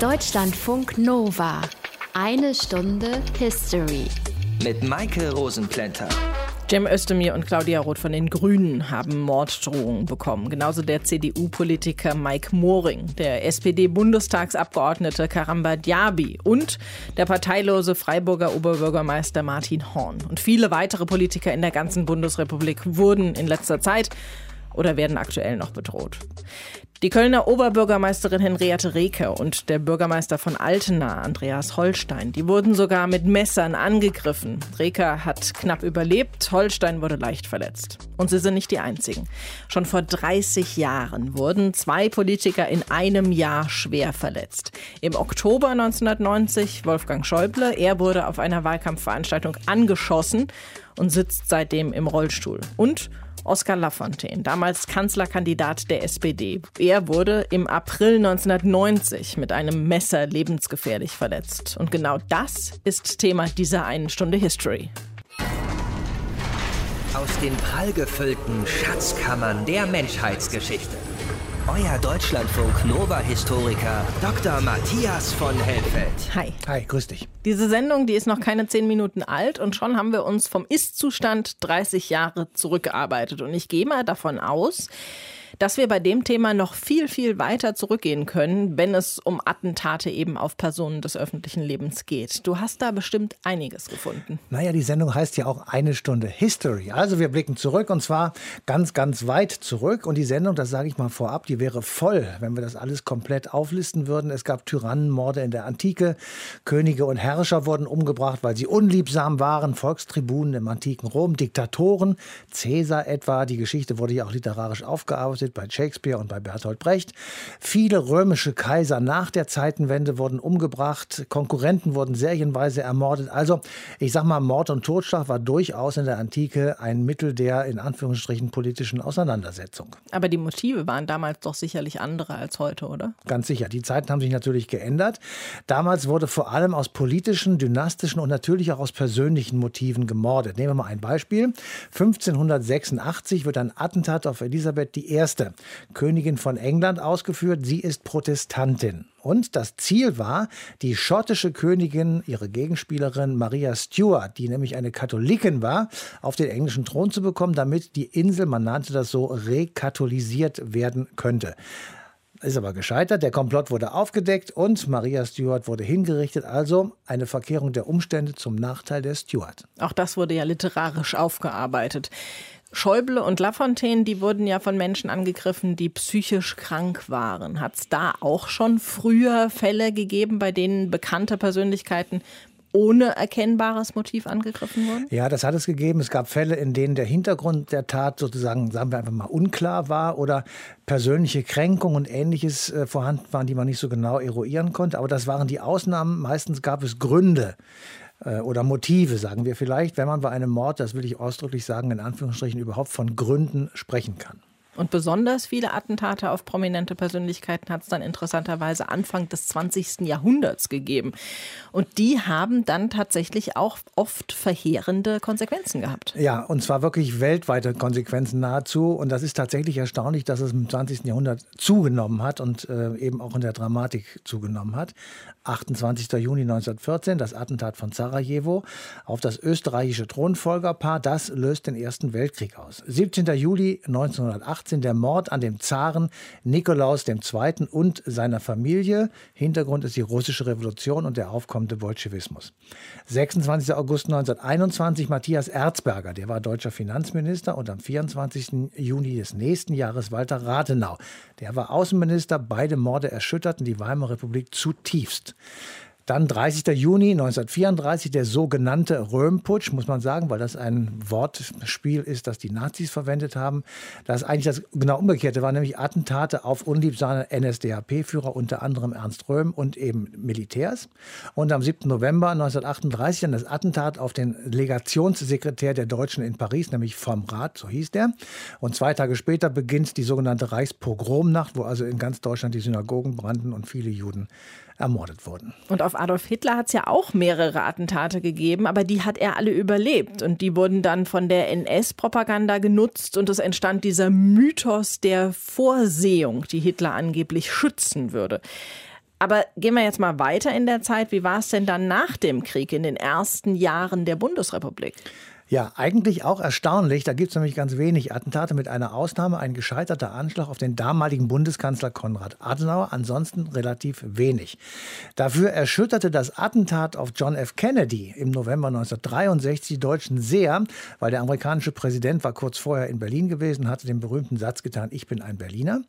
Deutschlandfunk Nova. Eine Stunde History. Mit Maike Rosenplanter. Cem Özdemir und Claudia Roth von den Grünen haben Morddrohungen bekommen. Genauso der CDU-Politiker Mike Moring, der SPD-Bundestagsabgeordnete Karamba Diaby und der parteilose Freiburger Oberbürgermeister Martin Horn. Und viele weitere Politiker in der ganzen Bundesrepublik wurden in letzter Zeit oder werden aktuell noch bedroht. Die Kölner Oberbürgermeisterin Henriette Reker und der Bürgermeister von Altena, Andreas Holstein, die wurden sogar mit Messern angegriffen. Reker hat knapp überlebt, Holstein wurde leicht verletzt. Und sie sind nicht die einzigen. Schon vor 30 Jahren wurden zwei Politiker in einem Jahr schwer verletzt. Im Oktober 1990 Wolfgang Schäuble, er wurde auf einer Wahlkampfveranstaltung angeschossen und sitzt seitdem im Rollstuhl. Und Oskar Lafontaine, damals Kanzlerkandidat der SPD. Er wurde im April 1990 mit einem Messer lebensgefährlich verletzt. Und genau das ist Thema dieser einen Stunde History. Aus den prallgefüllten Schatzkammern der Menschheitsgeschichte. Euer Deutschlandfunk Nova-Historiker Dr. Matthias von Helfeld. Hi. Hi, grüß dich. Diese Sendung, die ist noch keine zehn Minuten alt und schon haben wir uns vom Ist-Zustand 30 Jahre zurückgearbeitet. Und ich gehe mal davon aus, dass wir bei dem Thema noch viel, viel weiter zurückgehen können, wenn es um Attentate eben auf Personen des öffentlichen Lebens geht. Du hast da bestimmt einiges gefunden. Naja, die Sendung heißt ja auch eine Stunde History. Also wir blicken zurück und zwar ganz, ganz weit zurück. Und die Sendung, das sage ich mal vorab, die wäre voll, wenn wir das alles komplett auflisten würden. Es gab Tyrannenmorde in der Antike. Könige und Herrscher wurden umgebracht, weil sie unliebsam waren. Volkstribunen im antiken Rom, Diktatoren, Cäsar etwa. Die Geschichte wurde ja auch literarisch aufgearbeitet bei Shakespeare und bei Bertolt Brecht. Viele römische Kaiser nach der Zeitenwende wurden umgebracht, Konkurrenten wurden serienweise ermordet. Also ich sag mal, Mord und Totschlag war durchaus in der Antike ein Mittel der in Anführungsstrichen politischen Auseinandersetzung. Aber die Motive waren damals doch sicherlich andere als heute, oder? Ganz sicher. Die Zeiten haben sich natürlich geändert. Damals wurde vor allem aus politischen, dynastischen und natürlich auch aus persönlichen Motiven gemordet. Nehmen wir mal ein Beispiel. 1586 wird ein Attentat auf Elisabeth I Königin von England, ausgeführt. Sie ist Protestantin. Und das Ziel war, die schottische Königin, ihre Gegenspielerin Maria Stuart, die nämlich eine Katholikin war, auf den englischen Thron zu bekommen, damit die Insel, man nannte das so, rekatholisiert werden könnte. Ist aber gescheitert. Der Komplott wurde aufgedeckt und Maria Stuart wurde hingerichtet. Also eine Verkehrung der Umstände zum Nachteil der Stuart. Auch das wurde ja literarisch aufgearbeitet. Schäuble und Lafontaine, die wurden ja von Menschen angegriffen, die psychisch krank waren. Hat es da auch schon früher Fälle gegeben, bei denen bekannte Persönlichkeiten ohne erkennbares Motiv angegriffen wurden? Ja, das hat es gegeben. Es gab Fälle, in denen der Hintergrund der Tat sozusagen, sagen wir einfach mal, unklar war oder persönliche Kränkungen und ähnliches äh, vorhanden waren, die man nicht so genau eruieren konnte. Aber das waren die Ausnahmen. Meistens gab es Gründe, oder Motive, sagen wir vielleicht, wenn man bei einem Mord, das will ich ausdrücklich sagen, in Anführungsstrichen überhaupt von Gründen sprechen kann. Und besonders viele Attentate auf prominente Persönlichkeiten hat es dann interessanterweise Anfang des 20. Jahrhunderts gegeben. Und die haben dann tatsächlich auch oft verheerende Konsequenzen gehabt. Ja, und zwar wirklich weltweite Konsequenzen nahezu. Und das ist tatsächlich erstaunlich, dass es im 20. Jahrhundert zugenommen hat und äh, eben auch in der Dramatik zugenommen hat. 28. Juni 1914, das Attentat von Sarajevo auf das österreichische Thronfolgerpaar, das löst den Ersten Weltkrieg aus. 17. Juli 1918, der Mord an dem Zaren Nikolaus II. und seiner Familie. Hintergrund ist die russische Revolution und der aufkommende Bolschewismus. 26. August 1921, Matthias Erzberger, der war deutscher Finanzminister und am 24. Juni des nächsten Jahres Walter Rathenau. Der war Außenminister. Beide Morde erschütterten die Weimarer Republik zutiefst. Dann 30. Juni 1934 der sogenannte Röhmputsch, muss man sagen, weil das ein Wortspiel ist, das die Nazis verwendet haben. Das eigentlich das genau umgekehrte war, nämlich Attentate auf unliebsame NSDAP-Führer, unter anderem Ernst Röhm und eben Militärs. Und am 7. November 1938 dann das Attentat auf den Legationssekretär der Deutschen in Paris, nämlich vom Rat, so hieß der. Und zwei Tage später beginnt die sogenannte Reichspogromnacht, wo also in ganz Deutschland die Synagogen brannten und viele Juden ermordet wurden. Und auf Adolf Hitler hat es ja auch mehrere Attentate gegeben, aber die hat er alle überlebt. Und die wurden dann von der NS-Propaganda genutzt und es entstand dieser Mythos der Vorsehung, die Hitler angeblich schützen würde. Aber gehen wir jetzt mal weiter in der Zeit. Wie war es denn dann nach dem Krieg in den ersten Jahren der Bundesrepublik? Ja, eigentlich auch erstaunlich. Da gibt es nämlich ganz wenig Attentate mit einer Ausnahme. Ein gescheiterter Anschlag auf den damaligen Bundeskanzler Konrad Adenauer. Ansonsten relativ wenig. Dafür erschütterte das Attentat auf John F. Kennedy im November 1963 die Deutschen sehr, weil der amerikanische Präsident war kurz vorher in Berlin gewesen, hatte den berühmten Satz getan, ich bin ein Berliner.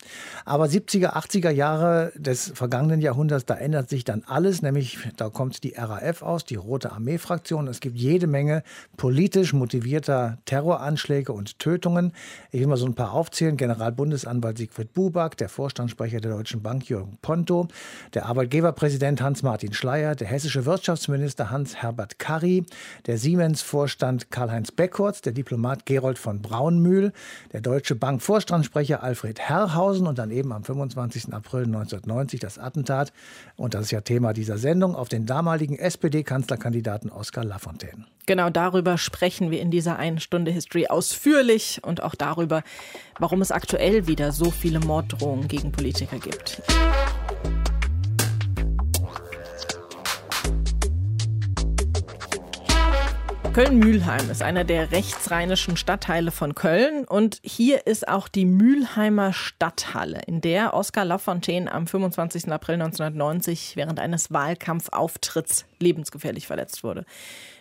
Aber 70er, 80er Jahre des vergangenen Jahrhunderts, da ändert sich dann alles, nämlich da kommt die RAF aus, die Rote Armee-Fraktion. Es gibt jede Menge politisch politisch motivierter Terroranschläge und Tötungen. Ich will mal so ein paar aufzählen. Generalbundesanwalt Siegfried Buback, der Vorstandssprecher der Deutschen Bank Jürgen Ponto, der Arbeitgeberpräsident Hans-Martin Schleyer, der hessische Wirtschaftsminister Hans-Herbert Karry, der Siemens-Vorstand Karl-Heinz Beckhorst, der Diplomat Gerold von Braunmühl, der Deutsche Bank-Vorstandssprecher Alfred Herrhausen und dann eben am 25. April 1990 das Attentat, und das ist ja Thema dieser Sendung, auf den damaligen SPD-Kanzlerkandidaten Oskar Lafontaine. Genau darüber sprechen wir in dieser einen Stunde History ausführlich und auch darüber, warum es aktuell wieder so viele Morddrohungen gegen Politiker gibt. Köln-Mühlheim ist einer der rechtsrheinischen Stadtteile von Köln und hier ist auch die Mühlheimer Stadthalle, in der Oskar Lafontaine am 25. April 1990 während eines Wahlkampfauftritts lebensgefährlich verletzt wurde.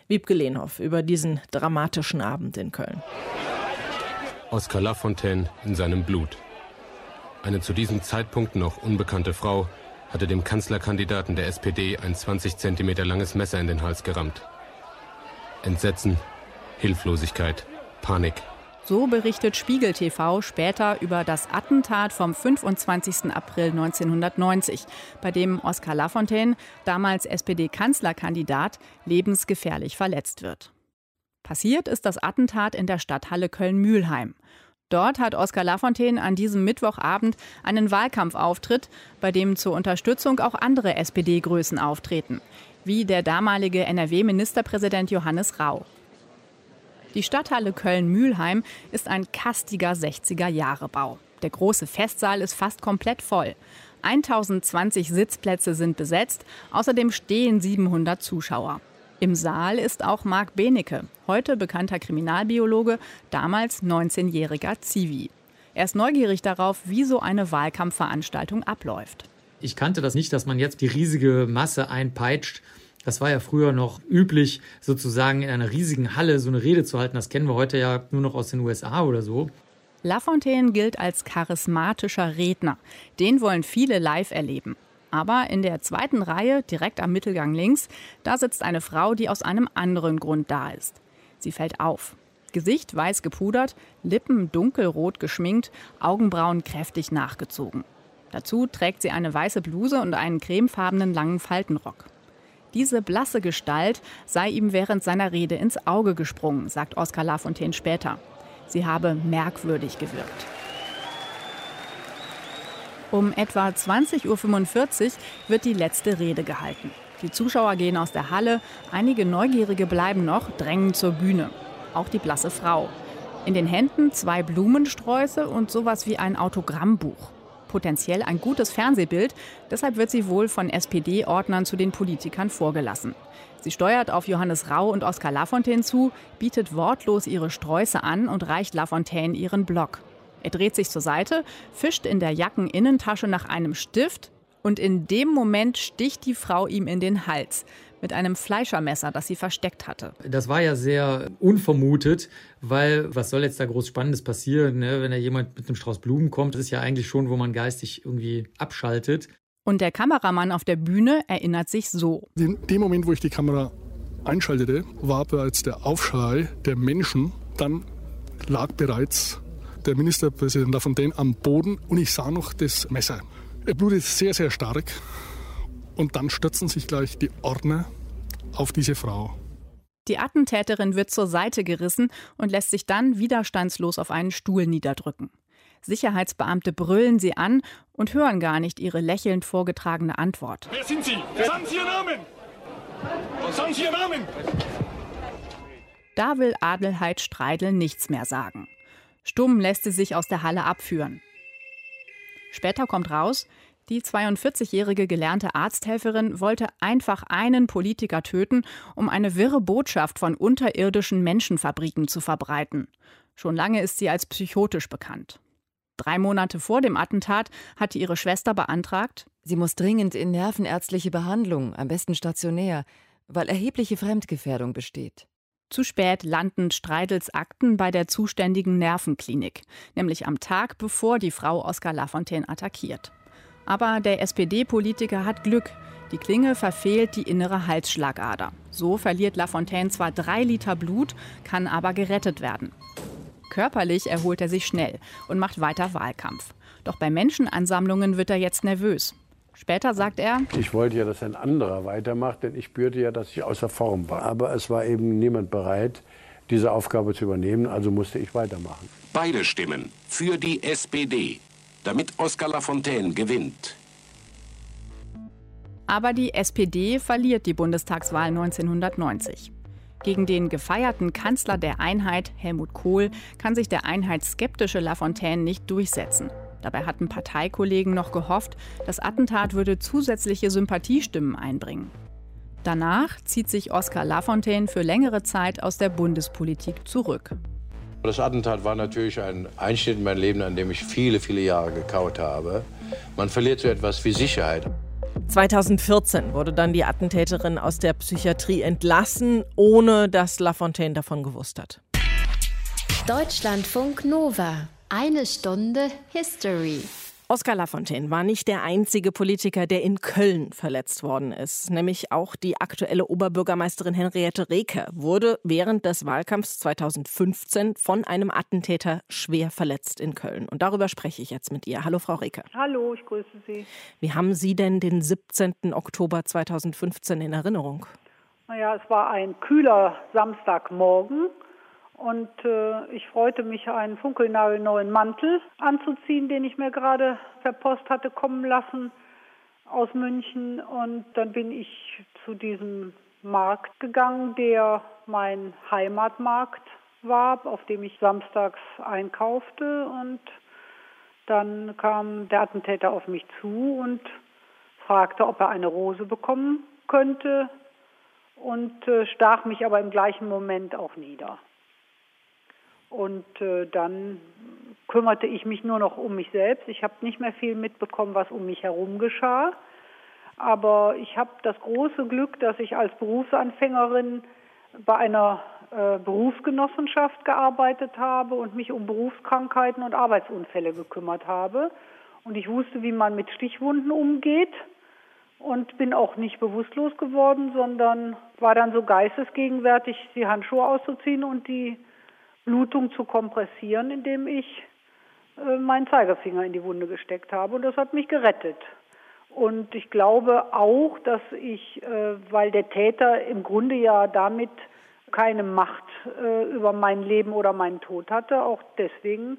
Wiebke Lehnhoff über diesen dramatischen Abend in Köln. Oskar Lafontaine in seinem Blut. Eine zu diesem Zeitpunkt noch unbekannte Frau hatte dem Kanzlerkandidaten der SPD ein 20 Zentimeter langes Messer in den Hals gerammt. Entsetzen, Hilflosigkeit, Panik. So berichtet Spiegel TV später über das Attentat vom 25. April 1990, bei dem Oskar Lafontaine, damals SPD-Kanzlerkandidat, lebensgefährlich verletzt wird. Passiert ist das Attentat in der Stadthalle Köln-Mühlheim. Dort hat Oskar Lafontaine an diesem Mittwochabend einen Wahlkampfauftritt, bei dem zur Unterstützung auch andere SPD-Größen auftreten, wie der damalige NRW-Ministerpräsident Johannes Rau. Die Stadthalle Köln-Mühlheim ist ein kastiger 60er-Jahre-Bau. Der große Festsaal ist fast komplett voll. 1020 Sitzplätze sind besetzt, außerdem stehen 700 Zuschauer. Im Saal ist auch Marc Benecke, heute bekannter Kriminalbiologe, damals 19-jähriger Zivi. Er ist neugierig darauf, wie so eine Wahlkampfveranstaltung abläuft. Ich kannte das nicht, dass man jetzt die riesige Masse einpeitscht das war ja früher noch üblich, sozusagen in einer riesigen Halle so eine Rede zu halten. Das kennen wir heute ja nur noch aus den USA oder so. Lafontaine gilt als charismatischer Redner. Den wollen viele live erleben. Aber in der zweiten Reihe, direkt am Mittelgang links, da sitzt eine Frau, die aus einem anderen Grund da ist. Sie fällt auf. Gesicht weiß gepudert, Lippen dunkelrot geschminkt, Augenbrauen kräftig nachgezogen. Dazu trägt sie eine weiße Bluse und einen cremefarbenen langen Faltenrock. Diese blasse Gestalt sei ihm während seiner Rede ins Auge gesprungen, sagt Oskar Lafontaine später. Sie habe merkwürdig gewirkt. Um etwa 20.45 Uhr wird die letzte Rede gehalten. Die Zuschauer gehen aus der Halle, einige Neugierige bleiben noch, drängen zur Bühne. Auch die blasse Frau. In den Händen zwei Blumensträuße und sowas wie ein Autogrammbuch potenziell ein gutes Fernsehbild. Deshalb wird sie wohl von SPD-Ordnern zu den Politikern vorgelassen. Sie steuert auf Johannes Rau und Oskar Lafontaine zu, bietet wortlos ihre Sträuße an und reicht Lafontaine ihren Block. Er dreht sich zur Seite, fischt in der Jackeninnentasche nach einem Stift und in dem Moment sticht die Frau ihm in den Hals mit einem Fleischermesser, das sie versteckt hatte. Das war ja sehr unvermutet, weil was soll jetzt da groß Spannendes passieren, ne? wenn da jemand mit einem Strauß Blumen kommt, das ist ja eigentlich schon, wo man geistig irgendwie abschaltet. Und der Kameramann auf der Bühne erinnert sich so. In dem Moment, wo ich die Kamera einschaltete, war bereits der Aufschrei der Menschen. Dann lag bereits der Ministerpräsident Lafontaine am Boden und ich sah noch das Messer. Er blutet sehr, sehr stark. Und dann stürzen sich gleich die Ordner auf diese Frau. Die Attentäterin wird zur Seite gerissen und lässt sich dann widerstandslos auf einen Stuhl niederdrücken. Sicherheitsbeamte brüllen sie an und hören gar nicht ihre lächelnd vorgetragene Antwort. Wer sind Sie? Sagen Sie Ihren Namen! Sagen Sie Ihren Namen! Da will Adelheid Streidel nichts mehr sagen. Stumm lässt sie sich aus der Halle abführen. Später kommt raus, Die 42-jährige gelernte Arzthelferin wollte einfach einen Politiker töten, um eine wirre Botschaft von unterirdischen Menschenfabriken zu verbreiten. Schon lange ist sie als psychotisch bekannt. Drei Monate vor dem Attentat hatte ihre Schwester beantragt, sie muss dringend in nervenärztliche Behandlung, am besten stationär, weil erhebliche Fremdgefährdung besteht. Zu spät landen Streidels Akten bei der zuständigen Nervenklinik, nämlich am Tag, bevor die Frau Oskar Lafontaine attackiert. Aber der SPD-Politiker hat Glück. Die Klinge verfehlt die innere Halsschlagader. So verliert Lafontaine zwar drei Liter Blut, kann aber gerettet werden. Körperlich erholt er sich schnell und macht weiter Wahlkampf. Doch bei Menschenansammlungen wird er jetzt nervös. Später sagt er, ich wollte ja, dass ein anderer weitermacht, denn ich spürte ja, dass ich außer Form war. Aber es war eben niemand bereit, diese Aufgabe zu übernehmen, also musste ich weitermachen. Beide stimmen für die SPD, damit Oskar Lafontaine gewinnt. Aber die SPD verliert die Bundestagswahl 1990. Gegen den gefeierten Kanzler der Einheit, Helmut Kohl, kann sich der einheitsskeptische Lafontaine nicht durchsetzen. Dabei hatten Parteikollegen noch gehofft, das Attentat würde zusätzliche Sympathiestimmen einbringen. Danach zieht sich Oskar Lafontaine für längere Zeit aus der Bundespolitik zurück. Das Attentat war natürlich ein Einschnitt in mein Leben, an dem ich viele, viele Jahre gekaut habe. Man verliert so etwas wie Sicherheit. 2014 wurde dann die Attentäterin aus der Psychiatrie entlassen, ohne dass Lafontaine davon gewusst hat. Deutschlandfunk Nova. Eine Stunde History. Oskar Lafontaine war nicht der einzige Politiker, der in Köln verletzt worden ist. Nämlich auch die aktuelle Oberbürgermeisterin Henriette Reker wurde während des Wahlkampfs 2015 von einem Attentäter schwer verletzt in Köln. Und darüber spreche ich jetzt mit ihr. Hallo, Frau Reker. Hallo, ich grüße Sie. Wie haben Sie denn den 17. Oktober 2015 in Erinnerung? Naja, es war ein kühler Samstagmorgen. Und äh, ich freute mich, einen funkelnagelneuen Mantel anzuziehen, den ich mir gerade per Post hatte kommen lassen aus München. Und dann bin ich zu diesem Markt gegangen, der mein Heimatmarkt war, auf dem ich samstags einkaufte. Und dann kam der Attentäter auf mich zu und fragte, ob er eine Rose bekommen könnte und äh, stach mich aber im gleichen Moment auch nieder. Und äh, dann kümmerte ich mich nur noch um mich selbst. Ich habe nicht mehr viel mitbekommen, was um mich herum geschah. Aber ich habe das große Glück, dass ich als Berufsanfängerin bei einer äh, Berufsgenossenschaft gearbeitet habe und mich um Berufskrankheiten und Arbeitsunfälle gekümmert habe. Und ich wusste, wie man mit Stichwunden umgeht und bin auch nicht bewusstlos geworden, sondern war dann so geistesgegenwärtig, die Handschuhe auszuziehen und die Blutung zu kompressieren, indem ich äh, meinen Zeigefinger in die Wunde gesteckt habe. Und das hat mich gerettet. Und ich glaube auch, dass ich, äh, weil der Täter im Grunde ja damit keine Macht äh, über mein Leben oder meinen Tod hatte, auch deswegen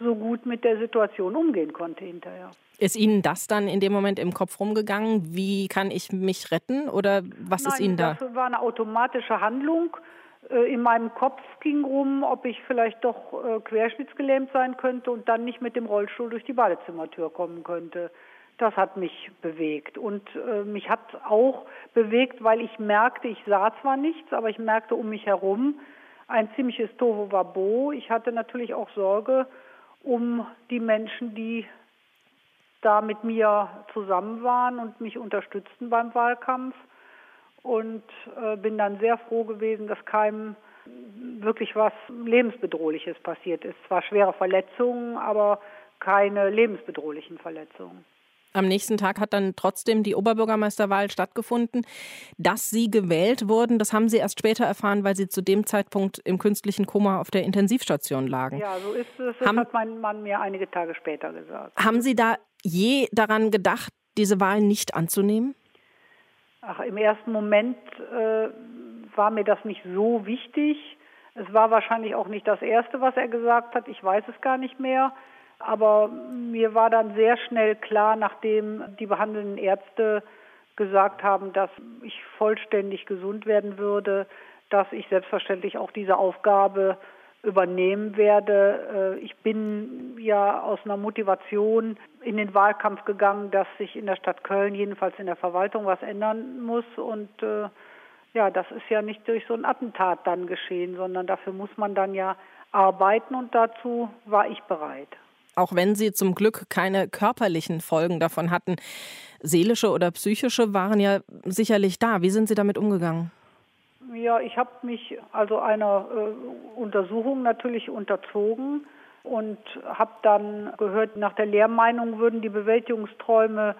so gut mit der Situation umgehen konnte hinterher. Ist Ihnen das dann in dem Moment im Kopf rumgegangen? Wie kann ich mich retten oder was Nein, ist Ihnen da? Das war eine automatische Handlung. Äh, in meinem Kopf ging rum, ob ich vielleicht doch äh, querschnittsgelähmt sein könnte und dann nicht mit dem Rollstuhl durch die Badezimmertür kommen könnte. Das hat mich bewegt. Und äh, mich hat auch bewegt, weil ich merkte, ich sah zwar nichts, aber ich merkte um mich herum ein ziemliches Tohuwabo. Ich hatte natürlich auch Sorge um die Menschen, die da mit mir zusammen waren und mich unterstützten beim Wahlkampf und äh, bin dann sehr froh gewesen, dass keinem wirklich was lebensbedrohliches passiert ist. Zwar schwere Verletzungen, aber keine lebensbedrohlichen Verletzungen. Am nächsten Tag hat dann trotzdem die Oberbürgermeisterwahl stattgefunden. Dass Sie gewählt wurden, das haben Sie erst später erfahren, weil Sie zu dem Zeitpunkt im künstlichen Koma auf der Intensivstation lagen. Ja, so ist es. Das haben, hat mein Mann mir einige Tage später gesagt. Haben Sie da je daran gedacht, diese Wahl nicht anzunehmen? Ach, im ersten Moment äh, war mir das nicht so wichtig. Es war wahrscheinlich auch nicht das Erste, was er gesagt hat. Ich weiß es gar nicht mehr. Aber mir war dann sehr schnell klar, nachdem die behandelnden Ärzte gesagt haben, dass ich vollständig gesund werden würde, dass ich selbstverständlich auch diese Aufgabe übernehmen werde. Äh, ich bin ja aus einer Motivation in den Wahlkampf gegangen, dass sich in der Stadt Köln, jedenfalls in der Verwaltung, was ändern muss. Und äh, ja, das ist ja nicht durch so ein Attentat dann geschehen, sondern dafür muss man dann ja arbeiten und dazu war ich bereit. Auch wenn Sie zum Glück keine körperlichen Folgen davon hatten, seelische oder psychische waren ja sicherlich da. Wie sind Sie damit umgegangen? Ja, ich habe mich also einer äh, Untersuchung natürlich unterzogen und habe dann gehört, nach der Lehrmeinung würden die Bewältigungsträume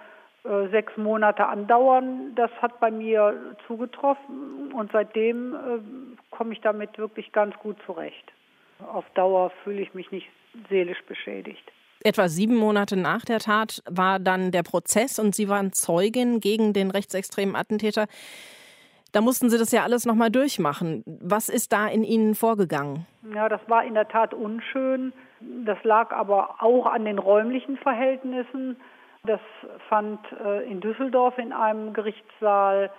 äh, sechs Monate andauern. Das hat bei mir zugetroffen und seitdem äh, komme ich damit wirklich ganz gut zurecht. Auf Dauer fühle ich mich nicht seelisch beschädigt. Etwa sieben Monate nach der Tat war dann der Prozess und Sie waren Zeugin gegen den rechtsextremen Attentäter. Da mussten Sie das ja alles nochmal durchmachen. Was ist da in Ihnen vorgegangen? Ja, das war in der Tat unschön. Das lag aber auch an den räumlichen Verhältnissen. Das fand äh, in Düsseldorf in einem Gerichtssaal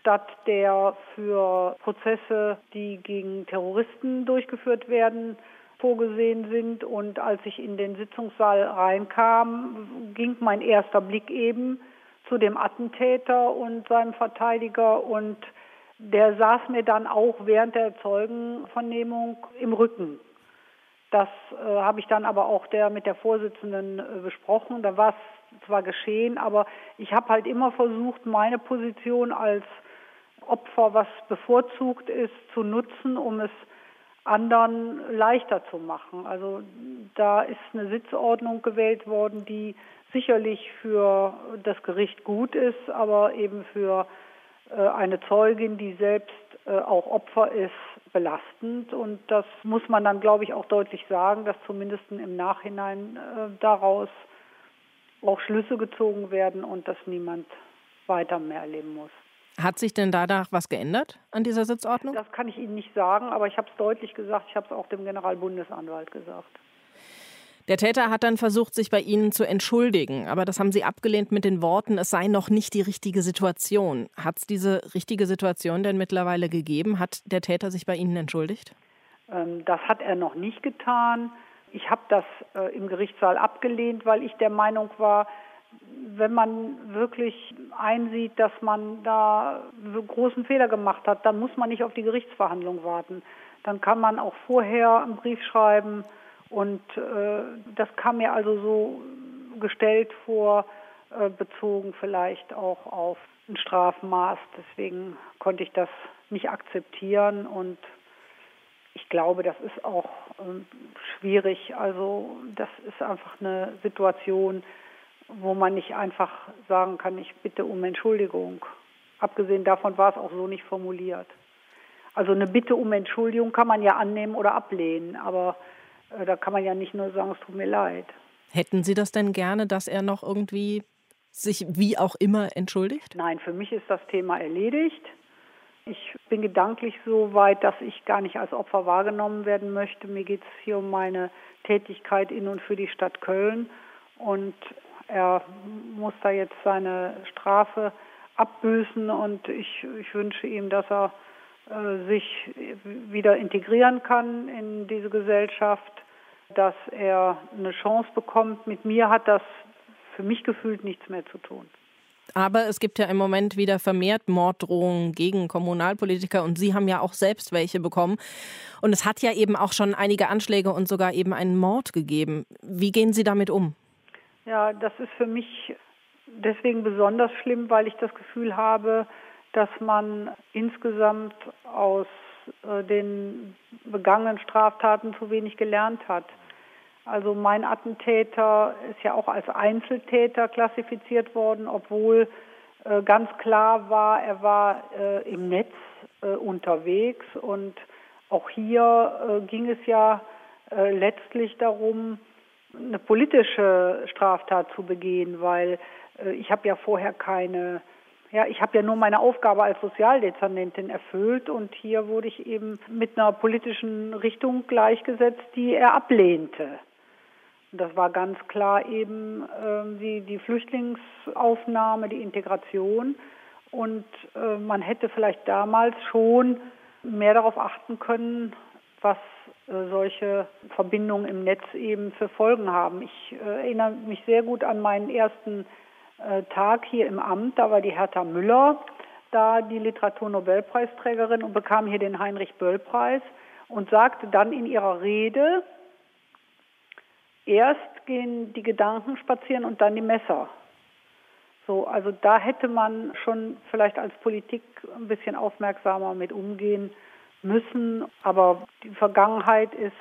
statt, der für Prozesse, die gegen Terroristen durchgeführt werden, vorgesehen sind. Und als ich in den Sitzungssaal reinkam, ging mein erster Blick eben zu dem Attentäter und seinem Verteidiger und der saß mir dann auch während der Zeugenvernehmung im Rücken. Das äh, habe ich dann aber auch der mit der Vorsitzenden äh, besprochen. Da war es zwar geschehen, aber ich habe halt immer versucht, meine Position als Opfer, was bevorzugt ist, zu nutzen, um es anderen leichter zu machen. Also da ist eine Sitzordnung gewählt worden, die sicherlich für das Gericht gut ist, aber eben für äh, eine Zeugin, die selbst äh, auch Opfer ist, belastend. Und das muss man dann, glaube ich, auch deutlich sagen, dass zumindest im Nachhinein äh, daraus auch Schlüsse gezogen werden und dass niemand weiter mehr erleben muss. Hat sich denn danach was geändert an dieser Sitzordnung? Das kann ich Ihnen nicht sagen, aber ich habe es deutlich gesagt. Ich habe es auch dem Generalbundesanwalt gesagt. Der Täter hat dann versucht, sich bei Ihnen zu entschuldigen, aber das haben Sie abgelehnt mit den Worten, es sei noch nicht die richtige Situation. Hat es diese richtige Situation denn mittlerweile gegeben? Hat der Täter sich bei Ihnen entschuldigt? Ähm, das hat er noch nicht getan. Ich habe das äh, im Gerichtssaal abgelehnt, weil ich der Meinung war, wenn man wirklich einsieht, dass man da großen Fehler gemacht hat, dann muss man nicht auf die Gerichtsverhandlung warten. Dann kann man auch vorher einen Brief schreiben und äh, das kam mir also so gestellt vor, äh, bezogen vielleicht auch auf ein Strafmaß. Deswegen konnte ich das nicht akzeptieren und ich glaube, das ist auch äh, schwierig. Also das ist einfach eine Situation, wo man nicht einfach sagen kann, ich bitte um Entschuldigung. Abgesehen davon war es auch so nicht formuliert. Also eine Bitte um Entschuldigung kann man ja annehmen oder ablehnen, aber da kann man ja nicht nur sagen, es tut mir leid. Hätten Sie das denn gerne, dass er noch irgendwie sich wie auch immer entschuldigt? Nein, für mich ist das Thema erledigt. Ich bin gedanklich so weit, dass ich gar nicht als Opfer wahrgenommen werden möchte. Mir geht es hier um meine Tätigkeit in und für die Stadt Köln. Und er muss da jetzt seine Strafe abbüßen und ich, ich wünsche ihm, dass er äh, sich wieder integrieren kann in diese Gesellschaft, dass er eine Chance bekommt. Mit mir hat das für mich gefühlt nichts mehr zu tun. Aber es gibt ja im Moment wieder vermehrt Morddrohungen gegen Kommunalpolitiker und Sie haben ja auch selbst welche bekommen. Und es hat ja eben auch schon einige Anschläge und sogar eben einen Mord gegeben. Wie gehen Sie damit um? Ja, das ist für mich deswegen besonders schlimm, weil ich das Gefühl habe, dass man insgesamt aus äh, den begangenen Straftaten zu wenig gelernt hat. Also mein Attentäter ist ja auch als Einzeltäter klassifiziert worden, obwohl äh, ganz klar war, er war äh, im Netz unterwegs und auch hier ging es ja letztlich darum, eine politische Straftat zu begehen, weil ich habe ja vorher keine ja, ich habe ja nur meine Aufgabe als Sozialdezernentin erfüllt und hier wurde ich eben mit einer politischen Richtung gleichgesetzt, die er ablehnte. Und das war ganz klar eben äh, die, die Flüchtlingsaufnahme, die Integration. Und äh, man hätte vielleicht damals schon mehr darauf achten können, was äh, solche Verbindungen im Netz eben für Folgen haben. Ich äh, erinnere mich sehr gut an meinen ersten Tag hier im Amt. Da war die Hertha Müller da die Literaturnobelpreisträgerin und bekam hier den Heinrich Böll Preis und sagte dann in ihrer Rede, erst gehen die Gedanken spazieren und dann die Messer. So, also da hätte man schon vielleicht als Politik ein bisschen aufmerksamer mit umgehen müssen. Aber die Vergangenheit ist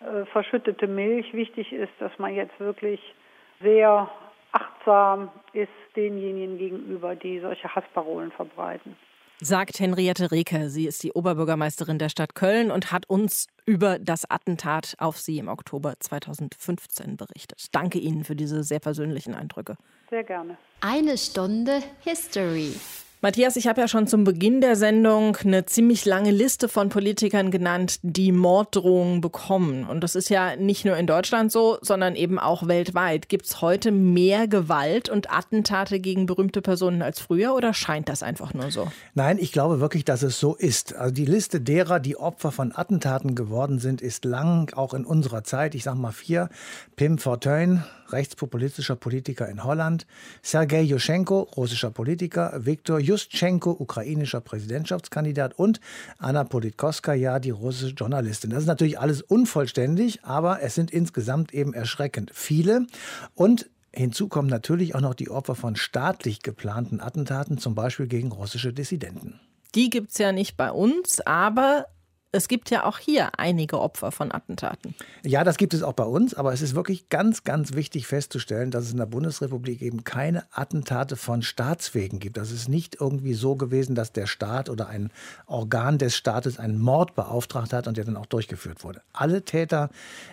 äh, verschüttete Milch. Wichtig ist, dass man jetzt wirklich sehr achtsam ist denjenigen gegenüber, die solche Hassparolen verbreiten sagt Henriette Reker. Sie ist die Oberbürgermeisterin der Stadt Köln und hat uns über das Attentat auf sie im Oktober 2015 berichtet. Danke Ihnen für diese sehr persönlichen Eindrücke. Sehr gerne. Eine Stunde History. Matthias, ich habe ja schon zum Beginn der Sendung eine ziemlich lange Liste von Politikern genannt, die Morddrohungen bekommen. Und das ist ja nicht nur in Deutschland so, sondern eben auch weltweit. Gibt es heute mehr Gewalt und Attentate gegen berühmte Personen als früher oder scheint das einfach nur so? Nein, ich glaube wirklich, dass es so ist. Also die Liste derer, die Opfer von Attentaten geworden sind, ist lang, auch in unserer Zeit. Ich sage mal vier. Pim Fortuyn, rechtspopulistischer Politiker in Holland, Sergei Juschenko, russischer Politiker, Viktor Juschenko, ukrainischer Präsidentschaftskandidat und Anna Politkovskaya, die russische Journalistin. Das ist natürlich alles unvollständig, aber es sind insgesamt eben erschreckend viele und Hinzu kommen natürlich auch noch die Opfer von staatlich geplanten Attentaten, zum Beispiel gegen russische Dissidenten. Die gibt es ja nicht bei uns, aber es gibt ja auch hier einige Opfer von Attentaten. Ja, das gibt es auch bei uns, aber es ist wirklich ganz, ganz wichtig festzustellen, dass es in der Bundesrepublik eben keine Attentate von Staatswegen gibt. Das ist nicht irgendwie so gewesen, dass der Staat oder ein Organ des Staates einen Mord beauftragt hat und der dann auch durchgeführt wurde. Alle Täter,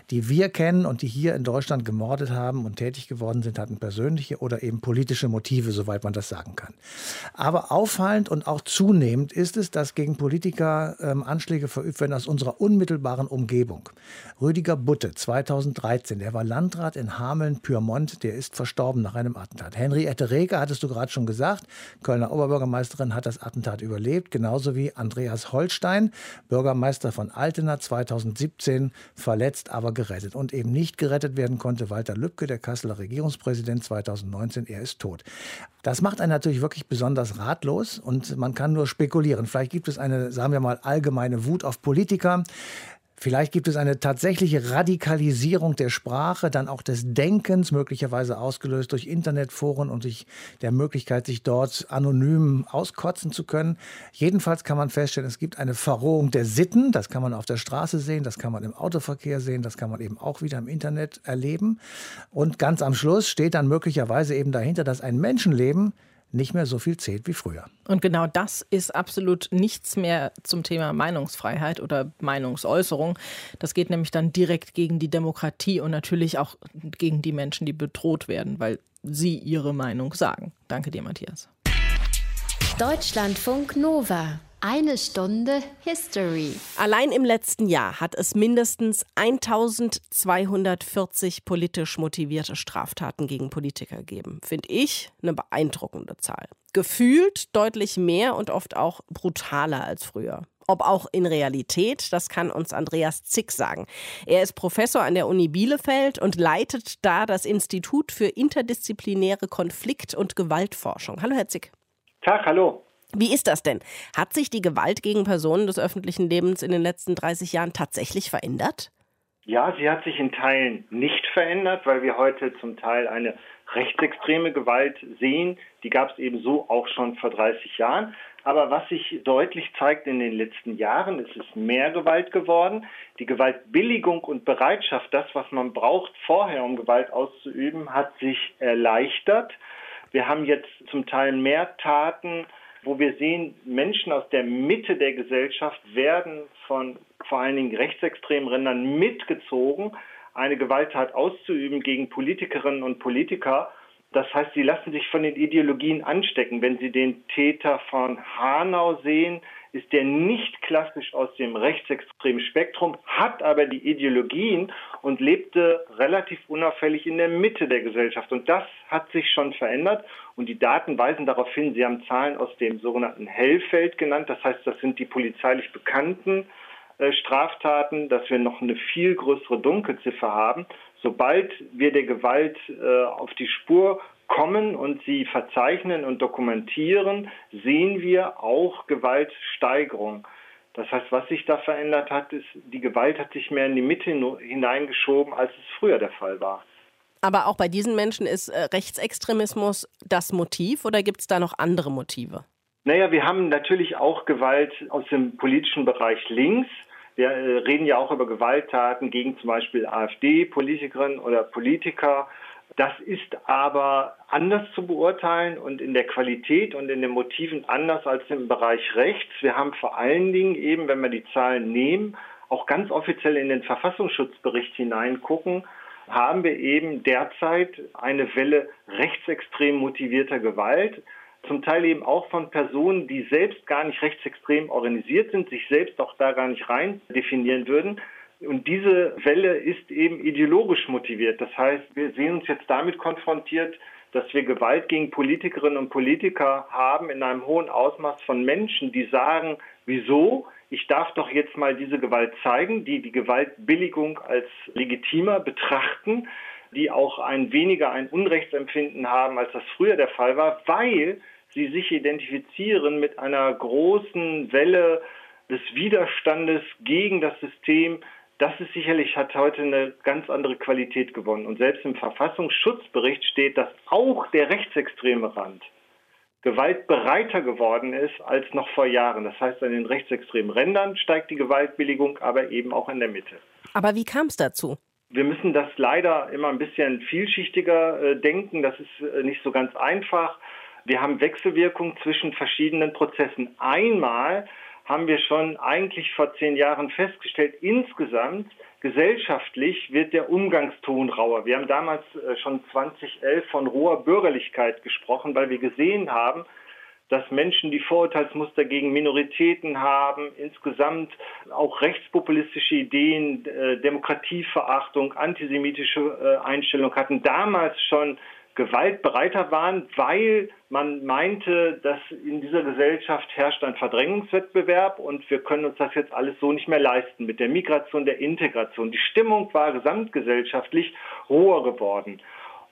die wir kennen und die hier in Deutschland gemordet haben und tätig geworden sind, hatten persönliche oder eben politische Motive, soweit man das sagen kann. Aber auffallend und auch zunehmend ist es, dass gegen Politiker ähm, Anschläge verübt verübt werden aus unserer unmittelbaren Umgebung. Rüdiger Butte, 2013, der war Landrat in Hameln-Pyrmont, der ist verstorben nach einem Attentat. Henriette Reker, hattest du gerade schon gesagt, Kölner Oberbürgermeisterin, hat das Attentat überlebt, genauso wie Andreas Holstein, Bürgermeister von Altena, 2017, verletzt, aber gerettet. Und eben nicht gerettet werden konnte Walter Lübcke, der Kasseler Regierungspräsident 2019, er ist tot. Das macht einen natürlich wirklich besonders ratlos und man kann nur spekulieren. Vielleicht gibt es eine, sagen wir mal, allgemeine Wut auf Politiker. Vielleicht gibt es eine tatsächliche Radikalisierung der Sprache, dann auch des Denkens, möglicherweise ausgelöst durch Internetforen und durch der Möglichkeit, sich dort anonym auskotzen zu können. Jedenfalls kann man feststellen, es gibt eine Verrohung der Sitten. Das kann man auf der Straße sehen, das kann man im Autoverkehr sehen, das kann man eben auch wieder im Internet erleben. Und ganz am Schluss steht dann möglicherweise eben dahinter, dass ein Menschenleben nicht mehr so viel zählt wie früher. Und genau das ist absolut nichts mehr zum Thema Meinungsfreiheit oder Meinungsäußerung. Das geht nämlich dann direkt gegen die Demokratie und natürlich auch gegen die Menschen, die bedroht werden, weil sie ihre Meinung sagen. Danke dir, Matthias. Deutschlandfunk Nova. Eine Stunde History. Allein im letzten Jahr hat es mindestens 1240 politisch motivierte Straftaten gegen Politiker gegeben. Finde ich eine beeindruckende Zahl. Gefühlt deutlich mehr und oft auch brutaler als früher. Ob auch in Realität, das kann uns Andreas Zick sagen. Er ist Professor an der Uni Bielefeld und leitet da das Institut für interdisziplinäre Konflikt- und Gewaltforschung. Hallo, Herr Zick. Tag, hallo. Wie ist das denn? Hat sich die Gewalt gegen Personen des öffentlichen Lebens in den letzten 30 Jahren tatsächlich verändert? Ja, sie hat sich in Teilen nicht verändert, weil wir heute zum Teil eine rechtsextreme Gewalt sehen. Die gab es eben so auch schon vor 30 Jahren. Aber was sich deutlich zeigt in den letzten Jahren, es ist mehr Gewalt geworden. Die Gewaltbilligung und Bereitschaft, das, was man braucht vorher, um Gewalt auszuüben, hat sich erleichtert. Wir haben jetzt zum Teil mehr Taten, wo wir sehen, Menschen aus der Mitte der Gesellschaft werden von vor allen Dingen rechtsextremen Rändern mitgezogen, eine Gewalttat auszuüben gegen Politikerinnen und Politiker. Das heißt, sie lassen sich von den Ideologien anstecken. Wenn Sie den Täter von Hanau sehen, ist der nicht klassisch aus dem rechtsextremen Spektrum, hat aber die Ideologien und lebte relativ unauffällig in der Mitte der Gesellschaft. Und das hat sich schon verändert. Und die Daten weisen darauf hin, Sie haben Zahlen aus dem sogenannten Hellfeld genannt. Das heißt, das sind die polizeilich bekannten Straftaten, dass wir noch eine viel größere Dunkelziffer haben. Sobald wir der Gewalt äh, auf die Spur kommen und sie verzeichnen und dokumentieren, sehen wir auch Gewaltsteigerung. Das heißt, was sich da verändert hat, ist, die Gewalt hat sich mehr in die Mitte hineingeschoben, als es früher der Fall war. Aber auch bei diesen Menschen ist äh, Rechtsextremismus das Motiv oder gibt es da noch andere Motive? Naja, wir haben natürlich auch Gewalt aus dem politischen Bereich links. Wir äh, reden ja auch über Gewalttaten gegen zum Beispiel AfD-Politikerinnen oder Politiker. Das ist aber anders zu beurteilen und in der Qualität und in den Motiven anders als im Bereich rechts. Wir haben vor allen Dingen eben, wenn wir die Zahlen nehmen, auch ganz offiziell in den Verfassungsschutzbericht hineingucken, haben wir eben derzeit eine Welle rechtsextrem motivierter Gewalt, zum Teil eben auch von Personen, die selbst gar nicht rechtsextrem organisiert sind, sich selbst auch da gar nicht rein definieren würden, und diese Welle ist eben ideologisch motiviert. Das heißt, wir sehen uns jetzt damit konfrontiert, dass wir Gewalt gegen Politikerinnen und Politiker haben in einem hohen Ausmaß von Menschen, die sagen, wieso? Ich darf doch jetzt mal diese Gewalt zeigen, die die Gewaltbilligung als legitimer betrachten, die auch ein weniger ein Unrechtsempfinden haben, als das früher der Fall war, weil sie sich identifizieren mit einer großen Welle des Widerstandes gegen das System, das ist sicherlich, hat heute eine ganz andere Qualität gewonnen. Und selbst im Verfassungsschutzbericht steht, dass auch der rechtsextreme Rand gewaltbereiter geworden ist als noch vor Jahren. Das heißt, an den rechtsextremen Rändern steigt die Gewaltbilligung, aber eben auch in der Mitte. Aber wie kam es dazu? Wir müssen das leider immer ein bisschen vielschichtiger äh, denken. Das ist äh, nicht so ganz einfach. Wir haben Wechselwirkungen zwischen verschiedenen Prozessen. Einmal haben wir schon eigentlich vor zehn Jahren festgestellt, insgesamt gesellschaftlich wird der Umgangston rauer. Wir haben damals äh, schon 2011 von roher Bürgerlichkeit gesprochen, weil wir gesehen haben, dass Menschen, die Vorurteilsmuster gegen Minoritäten haben, insgesamt auch rechtspopulistische Ideen, äh, Demokratieverachtung, antisemitische äh, Einstellung hatten, damals schon gewaltbereiter waren, weil man meinte, dass in dieser Gesellschaft herrscht ein Verdrängungswettbewerb und wir können uns das jetzt alles so nicht mehr leisten mit der Migration, der Integration. Die Stimmung war gesamtgesellschaftlich roher geworden.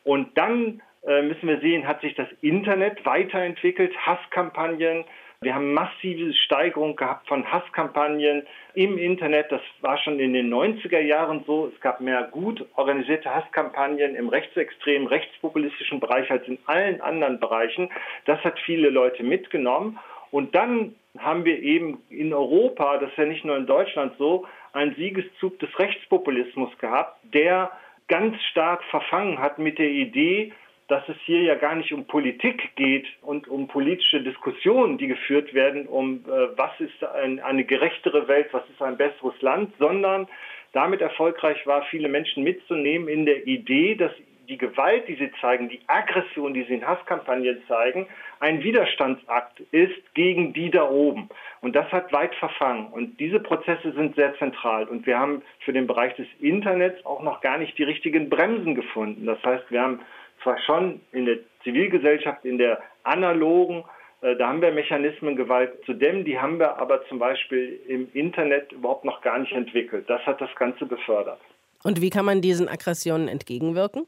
Und dann äh, müssen wir sehen, hat sich das Internet weiterentwickelt, Hasskampagnen, wir haben massive Steigerung gehabt von Hasskampagnen im Internet. Das war schon in den 90er Jahren so. Es gab mehr gut organisierte Hasskampagnen im rechtsextremen, rechtspopulistischen Bereich als in allen anderen Bereichen. Das hat viele Leute mitgenommen. Und dann haben wir eben in Europa, das ist ja nicht nur in Deutschland so, einen Siegeszug des Rechtspopulismus gehabt, der ganz stark verfangen hat mit der Idee, dass es hier ja gar nicht um Politik geht und um politische Diskussionen, die geführt werden, um äh, was ist ein, eine gerechtere Welt, was ist ein besseres Land, sondern damit erfolgreich war, viele Menschen mitzunehmen in der Idee, dass die Gewalt, die sie zeigen, die Aggression, die sie in Hasskampagnen zeigen, ein Widerstandsakt ist gegen die da oben. Und das hat weit verfangen. Und diese Prozesse sind sehr zentral. Und wir haben für den Bereich des Internets auch noch gar nicht die richtigen Bremsen gefunden. Das heißt, wir haben zwar schon in der Zivilgesellschaft, in der analogen, äh, da haben wir Mechanismen, Gewalt zu dämmen, die haben wir aber zum Beispiel im Internet überhaupt noch gar nicht entwickelt. Das hat das Ganze befördert. Und wie kann man diesen Aggressionen entgegenwirken?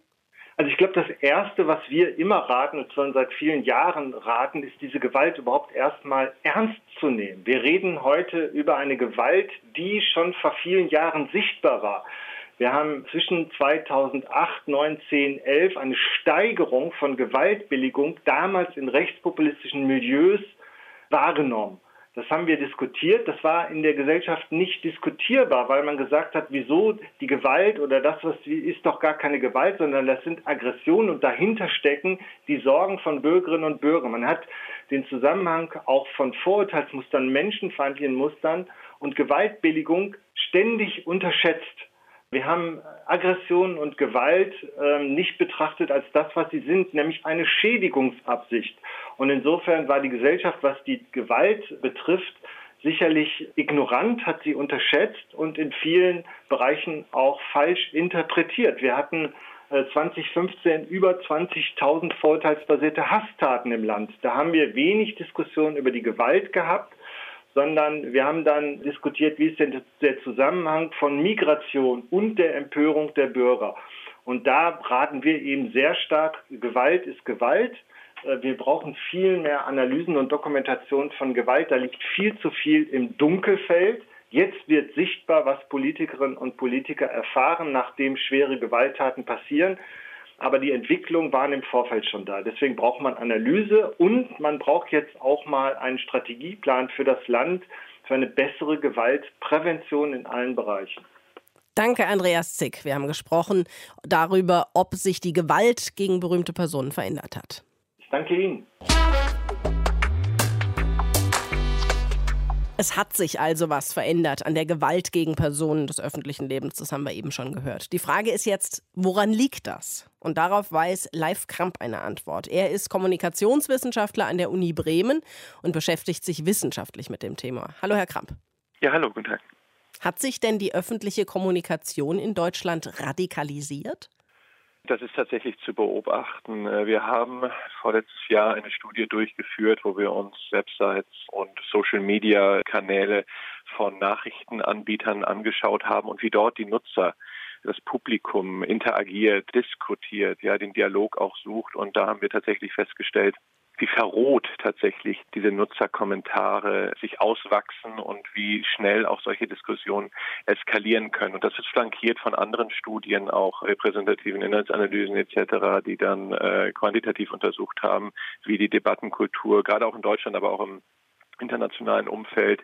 Also ich glaube, das Erste, was wir immer raten und schon seit vielen Jahren raten, ist diese Gewalt überhaupt erstmal ernst zu nehmen. Wir reden heute über eine Gewalt, die schon vor vielen Jahren sichtbar war. Wir haben zwischen 2008, 9, 10, 11 eine Steigerung von Gewaltbilligung damals in rechtspopulistischen Milieus wahrgenommen. Das haben wir diskutiert. Das war in der Gesellschaft nicht diskutierbar, weil man gesagt hat, wieso die Gewalt oder das, was ist doch gar keine Gewalt, sondern das sind Aggressionen und dahinter stecken die Sorgen von Bürgerinnen und Bürgern. Man hat den Zusammenhang auch von Vorurteilsmustern, menschenfeindlichen Mustern und Gewaltbilligung ständig unterschätzt. Wir haben Aggression und Gewalt äh, nicht betrachtet als das, was sie sind, nämlich eine Schädigungsabsicht. Und insofern war die Gesellschaft, was die Gewalt betrifft, sicherlich ignorant, hat sie unterschätzt und in vielen Bereichen auch falsch interpretiert. Wir hatten 2015 äh, über 20.000 vorurteilsbasierte Hasstaten im Land. Da haben wir wenig Diskussion über die Gewalt gehabt, sondern wir haben dann diskutiert, wie ist denn der Zusammenhang von Migration und der Empörung der Bürger. Und da raten wir eben sehr stark, Gewalt ist Gewalt. Äh, wir brauchen viel mehr Analysen und Dokumentation von Gewalt. Da liegt viel zu viel im Dunkelfeld. Jetzt wird sichtbar, was Politikerinnen und Politiker erfahren, nachdem schwere Gewalttaten passieren. Aber die Entwicklungen waren im Vorfeld schon da. Deswegen braucht man Analyse und man braucht jetzt auch mal einen Strategieplan für das Land, für eine bessere Gewaltprävention in allen Bereichen. Danke, Andreas Zick. Wir haben gesprochen darüber, ob sich die Gewalt gegen berühmte Personen verändert hat. Ich danke Ihnen. Es hat sich also was verändert an der Gewalt gegen Personen des öffentlichen Lebens, das haben wir eben schon gehört. Die Frage ist jetzt, woran liegt das? Und darauf weiß Leif Kramp eine Antwort. Er ist Kommunikationswissenschaftler an der Uni Bremen und beschäftigt sich wissenschaftlich mit dem Thema. Hallo, Herr Kramp. Ja, hallo, guten Tag. Hat sich denn die öffentliche Kommunikation in Deutschland radikalisiert? Das ist tatsächlich zu beobachten. Äh, wir haben vorletztes Jahr eine Studie durchgeführt, wo wir uns Websites und Social-Media-Kanäle von Nachrichtenanbietern angeschaut haben und wie dort die Nutzer das Publikum interagiert, diskutiert, ja, den Dialog auch sucht. Und da haben wir tatsächlich festgestellt, wie verroht tatsächlich diese Nutzerkommentare sich auswachsen und wie schnell auch solche Diskussionen eskalieren können. Und das ist flankiert von anderen Studien, auch repräsentativen Inhaltsanalysen etc., die dann äh, quantitativ untersucht haben, wie die Debattenkultur, gerade auch in Deutschland, aber auch im internationalen Umfeld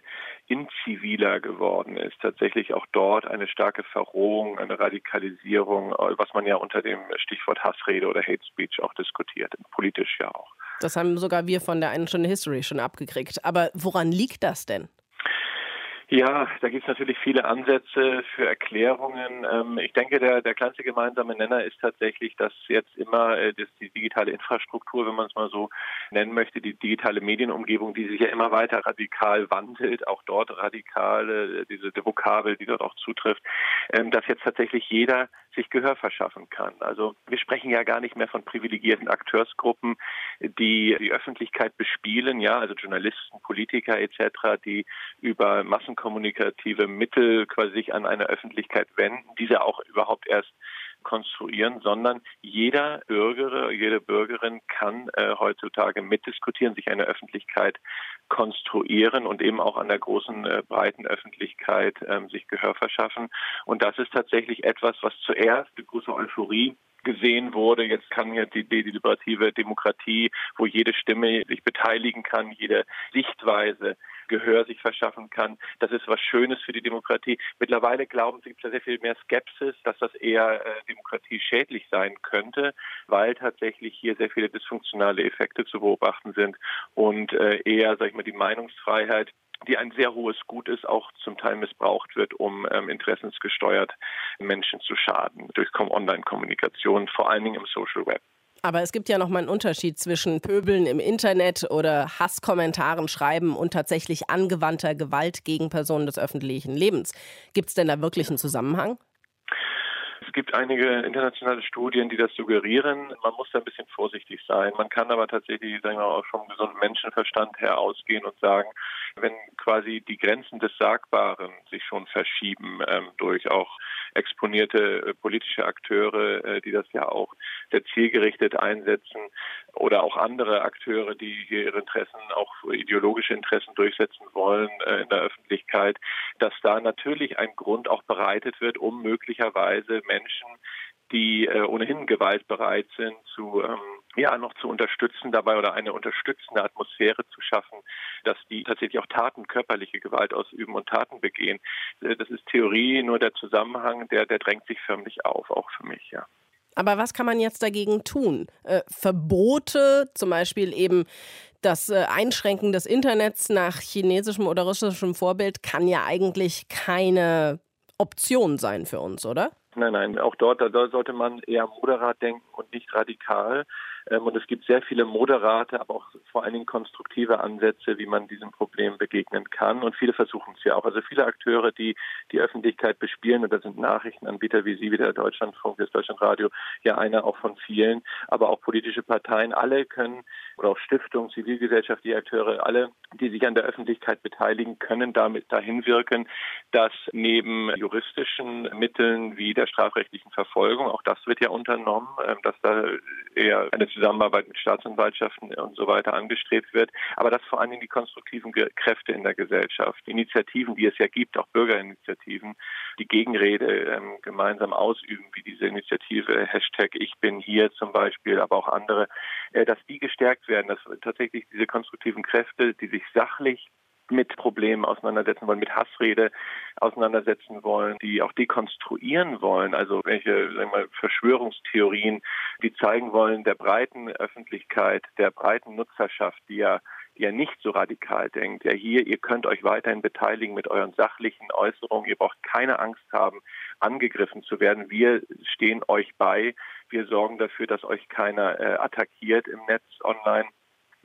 inziviler geworden ist. Tatsächlich auch dort eine starke Verrohung, eine Radikalisierung, was man ja unter dem Stichwort Hassrede oder Hate Speech auch diskutiert, politisch ja auch. Das haben sogar wir von der einen Stunde History schon abgekriegt. Aber woran liegt das denn? Ja, da gibt es natürlich viele Ansätze für Erklärungen. Ähm, ich denke, der, der kleinste gemeinsame Nenner ist tatsächlich, dass jetzt immer äh, dass die digitale Infrastruktur, wenn man es mal so nennen möchte, die digitale Medienumgebung, die sich ja immer weiter radikal wandelt, auch dort radikale, diese Vokabel, die dort auch zutrifft, ähm, dass jetzt tatsächlich jeder sich Gehör verschaffen kann. Also wir sprechen ja gar nicht mehr von privilegierten Akteursgruppen, die die Öffentlichkeit bespielen, ja, also Journalisten, Politiker etc., die über massenkommunikative Mittel quasi sich an eine Öffentlichkeit wenden, diese auch überhaupt erst konstruieren, sondern jeder Bürger, jede Bürgerin kann äh, heutzutage mitdiskutieren, sich eine Öffentlichkeit konstruieren und eben auch an der großen äh, breiten Öffentlichkeit ähm, sich Gehör verschaffen. Und das ist tatsächlich etwas, was zuerst die große Euphorie gesehen wurde. Jetzt kann hier die deliberative Demokratie, wo jede Stimme sich beteiligen kann, jede Sichtweise Gehör sich verschaffen kann. Das ist was Schönes für die Demokratie. Mittlerweile glauben sie, gibt es sehr viel mehr Skepsis, dass das eher äh, Demokratie schädlich sein könnte, weil tatsächlich hier sehr viele dysfunktionale Effekte zu beobachten sind und äh, eher, sag ich mal, die Meinungsfreiheit die ein sehr hohes Gut ist, auch zum Teil missbraucht wird, um ähm, interessensgesteuert Menschen zu schaden durch Online-Kommunikation, vor allen Dingen im Social Web. Aber es gibt ja noch mal einen Unterschied zwischen Pöbeln im Internet oder Hasskommentaren schreiben und tatsächlich angewandter Gewalt gegen Personen des öffentlichen Lebens. Gibt es denn da wirklich einen Zusammenhang? Es gibt einige internationale Studien, die das suggerieren. Man muss da ein bisschen vorsichtig sein. Man kann aber tatsächlich, sagen wir auch vom gesunden Menschenverstand her ausgehen und sagen, wenn quasi die Grenzen des Sagbaren sich schon verschieben ähm, durch auch exponierte äh, politische Akteure, äh, die das ja auch sehr zielgerichtet einsetzen oder auch andere Akteure, die hier ihre Interessen, auch ideologische Interessen durchsetzen wollen äh, in der Öffentlichkeit, dass da natürlich ein Grund auch bereitet wird, um möglicherweise Menschen, die äh, ohnehin gewaltbereit sind, zu ähm, ja noch zu unterstützen dabei oder eine unterstützende Atmosphäre zu schaffen, dass die tatsächlich auch Taten, körperliche Gewalt ausüben und Taten begehen. Äh, das ist Theorie, nur der Zusammenhang, der, der drängt sich förmlich auf, auch für mich, ja. Aber was kann man jetzt dagegen tun? Äh, Verbote, zum Beispiel eben das äh, Einschränken des Internets nach chinesischem oder russischem Vorbild, kann ja eigentlich keine Option sein für uns, oder? Nein, nein, auch dort, da sollte man eher moderat denken und nicht radikal. Ähm, und es gibt sehr viele moderate, aber auch vor allen Dingen konstruktive Ansätze, wie man diesem Problem begegnen kann. Und viele versuchen es ja auch. Also viele Akteure, die die Öffentlichkeit bespielen, und da sind Nachrichtenanbieter wie Sie, wie der Deutschlandfunk, das Deutschlandradio, ja einer auch von vielen, aber auch politische Parteien, alle können, oder auch Stiftungen, zivilgesellschaftliche Akteure, alle, die sich an der Öffentlichkeit beteiligen, können damit dahin wirken, dass neben juristischen Mitteln wie der strafrechtlichen Verfolgung, auch das wird ja unternommen, ähm, dass da eher eine mit Staatsanwaltschaften und so weiter angestrebt wird, aber dass vor allem die konstruktiven Kräfte in der Gesellschaft, Initiativen, die es ja gibt, auch Bürgerinitiativen, die Gegenrede ähm, gemeinsam ausüben, wie diese Initiative Hashtag Ich bin hier zum Beispiel, aber auch andere, äh, dass die gestärkt werden, dass tatsächlich diese konstruktiven Kräfte, die sich sachlich mit Problemen auseinandersetzen wollen, mit Hassrede auseinandersetzen wollen, die auch dekonstruieren wollen, also welche sagen wir Verschwörungstheorien, die zeigen wollen der breiten Öffentlichkeit, der breiten Nutzerschaft, die ja die ja nicht so radikal denkt. Ja, hier, ihr könnt euch weiterhin beteiligen mit euren sachlichen Äußerungen. Ihr braucht keine Angst haben, angegriffen zu werden. Wir stehen euch bei. Wir sorgen dafür, dass euch keiner äh, attackiert im Netz online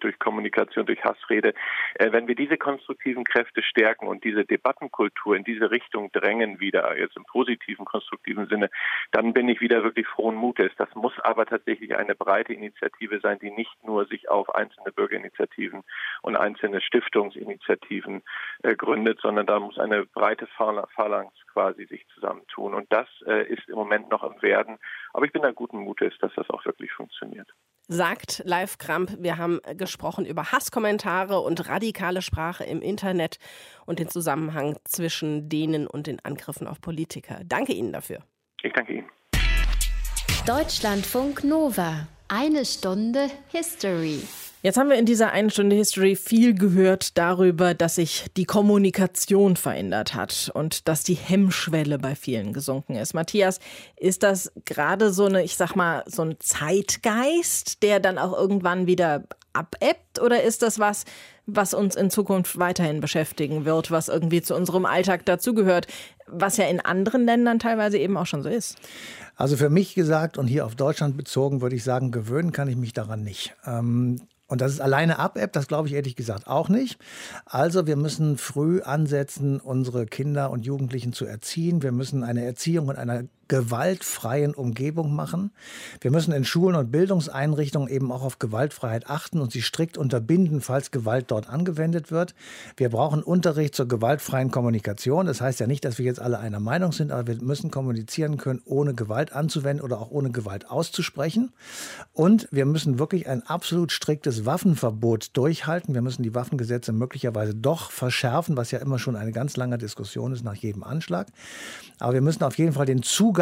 durch Kommunikation, durch Hassrede. Äh, wenn wir diese konstruktiven Kräfte stärken und diese Debattenkultur in diese Richtung drängen wieder, jetzt im positiven, konstruktiven Sinne, dann bin ich wieder wirklich frohen Mutes. Das muss aber tatsächlich eine breite Initiative sein, die nicht nur sich auf einzelne Bürgerinitiativen und einzelne Stiftungsinitiativen äh, gründet, sondern da muss eine breite Phalanx quasi sich zusammentun. Und das äh, ist im Moment noch im Werden. Aber ich bin da guten Mutes, dass das auch wirklich funktioniert sagt Live Kramp. Wir haben gesprochen über Hasskommentare und radikale Sprache im Internet und den Zusammenhang zwischen denen und den Angriffen auf Politiker. Danke Ihnen dafür. Ich danke Ihnen. Deutschlandfunk Nova. Eine Stunde History. Jetzt haben wir in dieser einen Stunde History viel gehört darüber, dass sich die Kommunikation verändert hat und dass die Hemmschwelle bei vielen gesunken ist. Matthias, ist das gerade so eine, ich sag mal, so ein Zeitgeist, der dann auch irgendwann wieder abebbt oder ist das was, was uns in Zukunft weiterhin beschäftigen wird, was irgendwie zu unserem Alltag dazugehört, was ja in anderen Ländern teilweise eben auch schon so ist? Also für mich gesagt und hier auf Deutschland bezogen würde ich sagen, gewöhnen kann ich mich daran nicht. Ähm, und das ist alleine Ab-App, das glaube ich ehrlich gesagt auch nicht. Also wir müssen früh ansetzen, unsere Kinder und Jugendlichen zu erziehen. Wir müssen eine Erziehung in einer gewaltfreien Umgebung machen. Wir müssen in Schulen und Bildungseinrichtungen eben auch auf Gewaltfreiheit achten und sie strikt unterbinden, falls Gewalt dort angewendet wird. Wir brauchen Unterricht zur gewaltfreien Kommunikation. Das heißt ja nicht, dass wir jetzt alle einer Meinung sind, aber wir müssen kommunizieren können, ohne Gewalt anzuwenden oder auch ohne Gewalt auszusprechen. Und wir müssen wirklich ein absolut striktes Waffenverbot durchhalten. Wir müssen die Waffengesetze möglicherweise doch verschärfen, was ja immer schon eine ganz lange Diskussion ist nach jedem Anschlag. Aber wir müssen auf jeden Fall den Zugang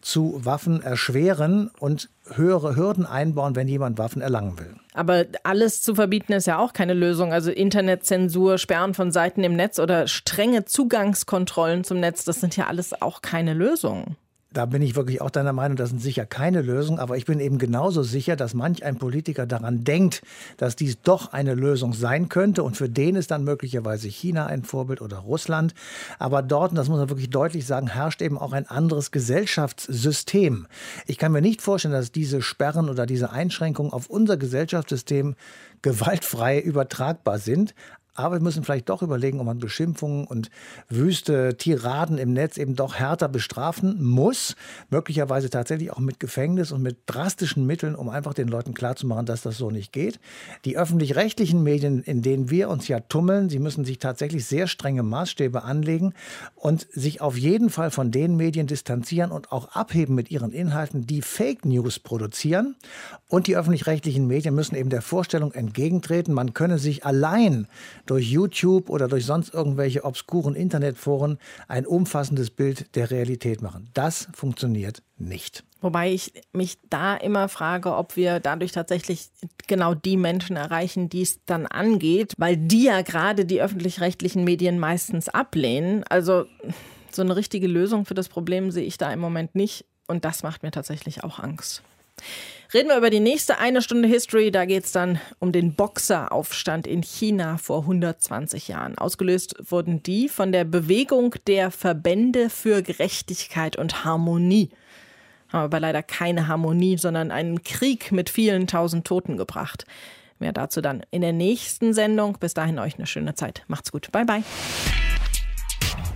zu Waffen erschweren und höhere Hürden einbauen, wenn jemand Waffen erlangen will. Aber alles zu verbieten ist ja auch keine Lösung. Also Internetzensur, Sperren von Seiten im Netz oder strenge Zugangskontrollen zum Netz, das sind ja alles auch keine Lösungen da bin ich wirklich auch deiner Meinung, das sind sicher keine Lösung, aber ich bin eben genauso sicher, dass manch ein Politiker daran denkt, dass dies doch eine Lösung sein könnte und für den ist dann möglicherweise China ein Vorbild oder Russland. Aber dort, das muss man wirklich deutlich sagen, herrscht eben auch ein anderes Gesellschaftssystem. Ich kann mir nicht vorstellen, dass diese Sperren oder diese Einschränkungen auf unser Gesellschaftssystem gewaltfrei übertragbar sind. Aber wir müssen vielleicht doch überlegen, ob man Beschimpfungen und wüste Tiraden im Netz eben doch härter bestrafen muss. Möglicherweise tatsächlich auch mit Gefängnis und mit drastischen Mitteln, um einfach den Leuten klarzumachen, dass das so nicht geht. Die öffentlich-rechtlichen Medien, in denen wir uns ja tummeln, sie müssen sich tatsächlich sehr strenge Maßstäbe anlegen und sich auf jeden Fall von den Medien distanzieren und auch abheben mit ihren Inhalten, die Fake News produzieren. Und die öffentlich-rechtlichen Medien müssen eben der Vorstellung entgegentreten, man könne sich allein durch YouTube oder durch sonst irgendwelche obskuren Internetforen ein umfassendes Bild der Realität machen. Das funktioniert nicht. Wobei ich mich da immer frage, ob wir dadurch tatsächlich genau die Menschen erreichen, die es dann angeht, weil die ja gerade die öffentlich-rechtlichen Medien meistens ablehnen. Also so eine richtige Lösung für das Problem sehe ich da im Moment nicht und das macht mir tatsächlich auch Angst. Reden wir über die nächste eine Stunde History. Da geht es dann um den Boxeraufstand in China vor 120 Jahren. Ausgelöst wurden die von der Bewegung der Verbände für Gerechtigkeit und Harmonie. Haben aber leider keine Harmonie, sondern einen Krieg mit vielen tausend Toten gebracht. Mehr dazu dann in der nächsten Sendung. Bis dahin euch eine schöne Zeit. Macht's gut. Bye, bye.